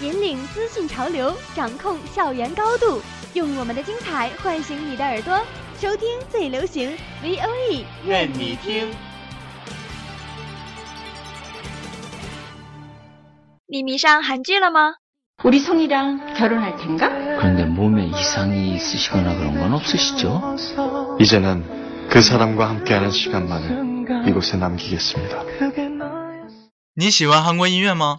引领资讯潮流，掌控校园高度，用我们的精彩唤醒你的耳朵，收听最流行 V O E，愿你听。你迷上韩剧了吗？ 우리 성이랑 결혼할 텐가? 그런데 몸에 이상이 있으시거나 그런 건 없으시죠? 이제는 그 사람과 함께하는 시간만을 이곳에 남기겠습니다. 你喜欢韩国音乐吗？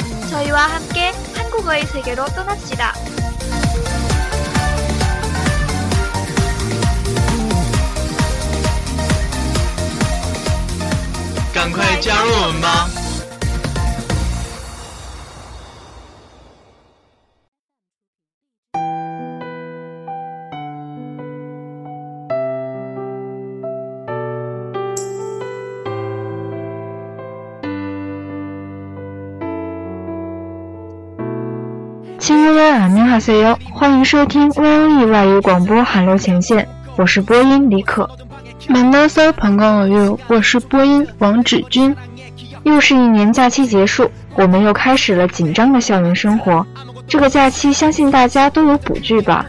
저희와 함께 한국어의 세계로 떠납시다. 赶快加入我们吧！ 亲友们，안녕하세요，欢迎收听 VOE 外语广播韩流前线，我是播音李可。만나서반가워요，我是播音王芷君。又是一年假期结束，我们又开始了紧张的校园生活。这个假期，相信大家都有补剧吧？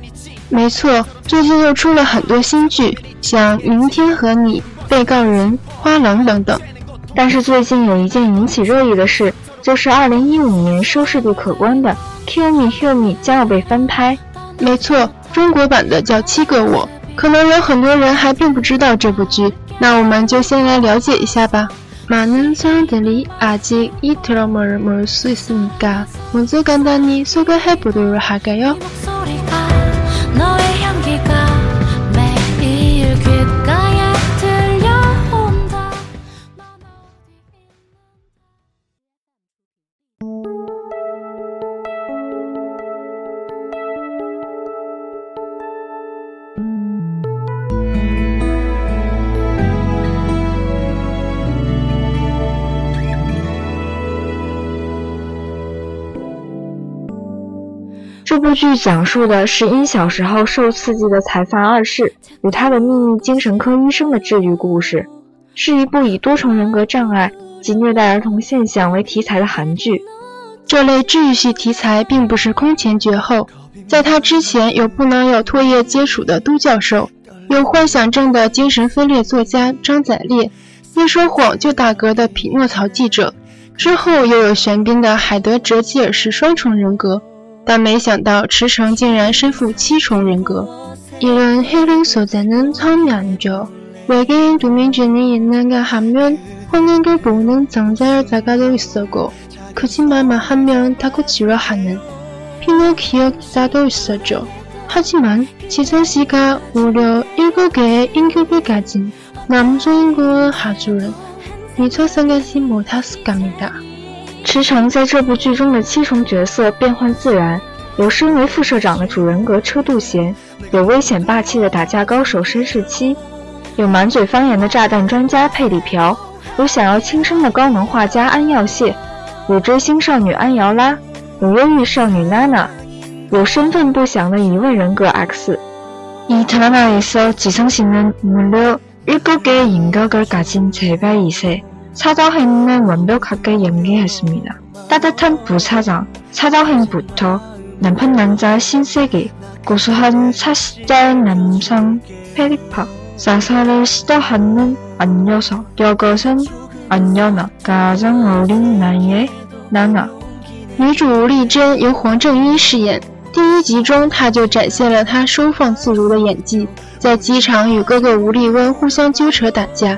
没错，最近又出了很多新剧，像《明天和你》《被告人》《花郎》等等。但是最近有一件引起热议的事， 就是2015年收视度可观的《Kill Me Heal Me》将要被翻拍。没错，中国版的叫《七个我》，可能有很多人还并不知道这部剧，那我们就先来了解一下吧。많은사람들이아직이드라마를모를수있으니까먼저간단히소개해보도록할까요 这部剧讲述的是因小时候受刺激的财阀二世与他的秘密精神科医生的治愈故事，是一部以多重人格障碍及虐待儿童现象为题材的韩剧。这类治愈系题材并不是空前绝后，在他之前有不能有唾液接触的都教授，有幻想症的精神分裂作家张载烈，一说谎就打嗝的匹诺曹记者，之后又有玄彬的海德哲基尔式双重人格。但没想到池诚竟然身负七重人格。이런힐링소재는처음이아니죠외계인도민준이있는가하면혼인을보는장자여자가도있었고거짓말만하면다고지루하는피노키오 기자도있었죠하지만지성씨가무려일곱개의인격을가진남주인공은하주는미처생각지못했을겁니다 池诚在这部剧中的七重角色变换自然，有身为副社长的主人格车渡贤，有危险霸气的打架高手申世期，有满嘴方言的炸弹专家佩里朴，有想要轻生的高能画家安耀燮，有追星少女安瑶拉，有忧郁少女娜娜，有身份不详的疑问人格 X。이드라마에서지성씨는무려 일곱 개의 인격을 가진 제가 2세 사자행은 완벽하게 연기했습니다. 따뜻한 부사장, 사자행부터 남편 남자 신세계, 고수한 40대 남성 페리파, 사살을 시도하는 안녀석, 여것은 안연아, 가장 어린 나이의 나나. 女主丽珍由黄正英饰演， 第一集中，他就展现了他收放自如的演技，在机场与哥哥吴立温互相纠扯打架，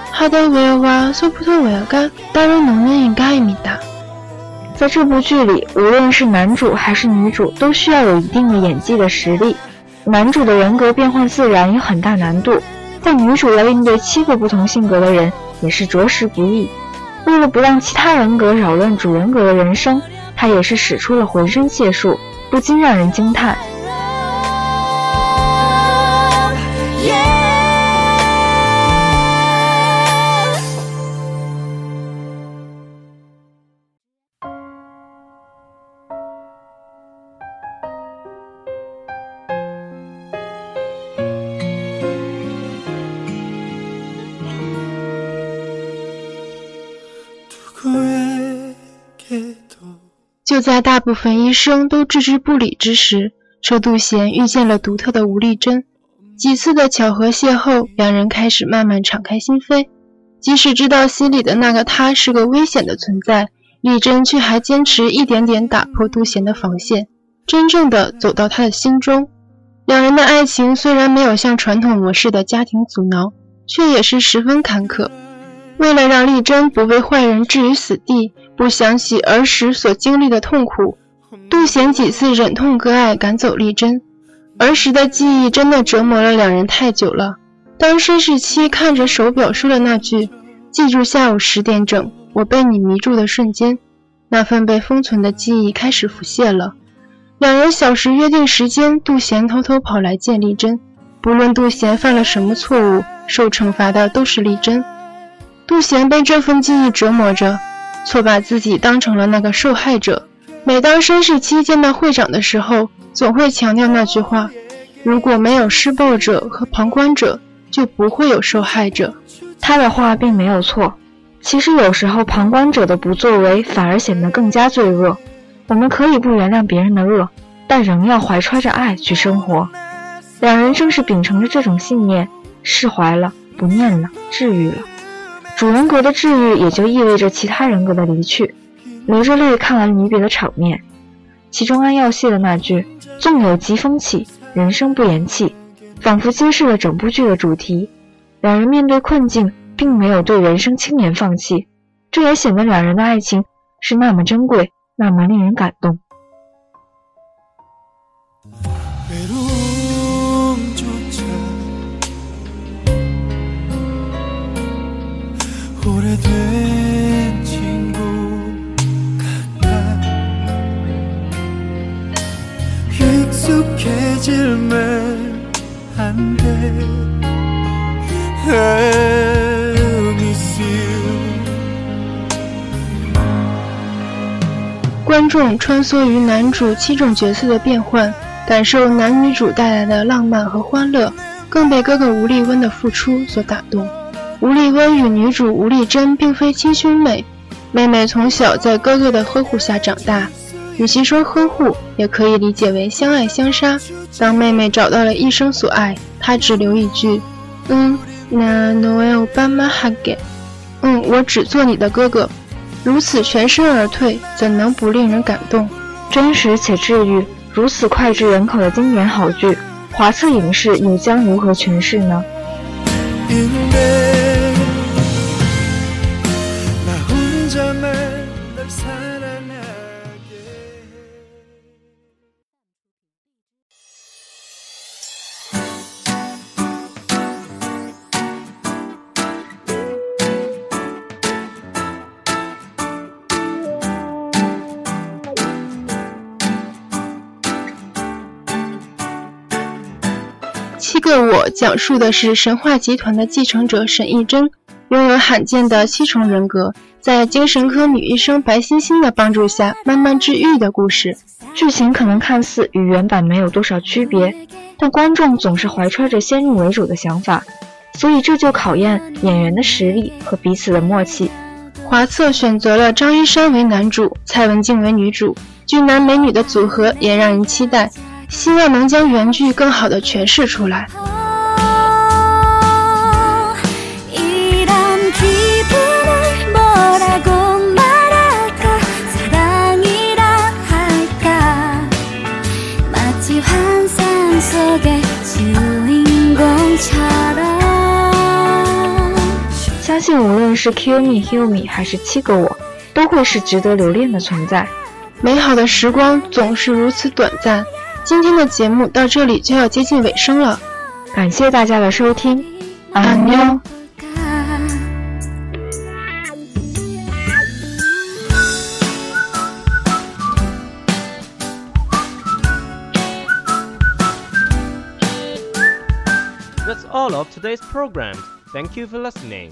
하드웨어와소프트웨어가따로노는인간입니다在这部剧里，无论是男主还是女主，都需要有一定的演技的实力。男主的人格变换自然有很大难度，但女主要应对七个不同性格的人也是着实不易。为了不让其他人格扰乱主人格的人生，她也是使出了浑身解数，不禁让人惊叹。 就在大部分医生都置之不理之时，车渡贤遇见了独特的吴丽珍。几次的巧合邂逅，两人开始慢慢敞开心扉。即使知道心里的那个他是个危险的存在，丽珍却还坚持一点点打破渡贤的防线，真正的走到他的心中。两人的爱情虽然没有像传统模式的家庭阻挠，却也是十分坎坷。为了让丽珍不被坏人置于死地，不想起儿时所经历的痛苦，杜贤几次忍痛割爱赶走丽珍。儿时的记忆真的折磨了两人太久了。当申世七看着手表说的那句“记住下午十点整，我被你迷住”的瞬间，那份被封存的记忆开始浮现了。两人小时约定时间，杜贤偷偷跑来见丽珍。不论杜贤犯了什么错误，受惩罚的都是丽珍。杜贤被这份记忆折磨着，错把自己当成了那个受害者。每当申世七见到会长的时候，总会强调那句话：如果没有施暴者和旁观者，就不会有受害者。他的话并没有错。其实有时候旁观者的不作为反而显得更加罪恶。我们可以不原谅别人的恶，但仍要怀揣着爱去生活。两人正是秉承着这种信念，释怀了，不念了，治愈了。主人格的治愈也就意味着其他人格的离去。流着泪看完离别的场面，其中安耀谢的那句“纵有疾风起，人生不言弃”，仿佛揭示了整部剧的主题。两人面对困境，并没有对人生轻言放弃，这也显得两人的爱情是那么珍贵，那么令人感动。观众穿梭于男主七种角色的变换，感受男女主带来的浪漫和欢乐，更被哥哥吴丽温的付出所打动。吴丽温与女主吴丽珍并非亲兄妹，妹妹从小在哥哥的呵护下长大，与其说呵护，也可以理解为相爱相杀。当妹妹找到了一生所爱，她只留一句：“嗯，那诺埃巴马哈给，嗯，我只做你的哥哥。”如此全身而退，怎能不令人感动？真实且治愈，如此脍炙人口的经典好剧，华策影视又将如何诠释呢？七个我》讲述的是神话集团的继承者沈亦珍拥有罕见的七重人格，在精神科女医生白欣欣的帮助下慢慢治愈的故事。剧情可能看似与原版没有多少区别，但观众总是怀揣着先入为主的想法，所以这就考验演员的实力和彼此的默契。华策选择了张一山为男主，蔡文静为女主，俊男美女的组合也让人期待，希望能将原剧更好的诠释出来。相信无论是 Kill Me Heal Me 还是七个我，都会是值得留恋的存在。美好的时光总是如此短暂，今天的节目到这里就要接近尾声了，感谢大家的收听，安妞。That's all of today's program. Thank you for listening.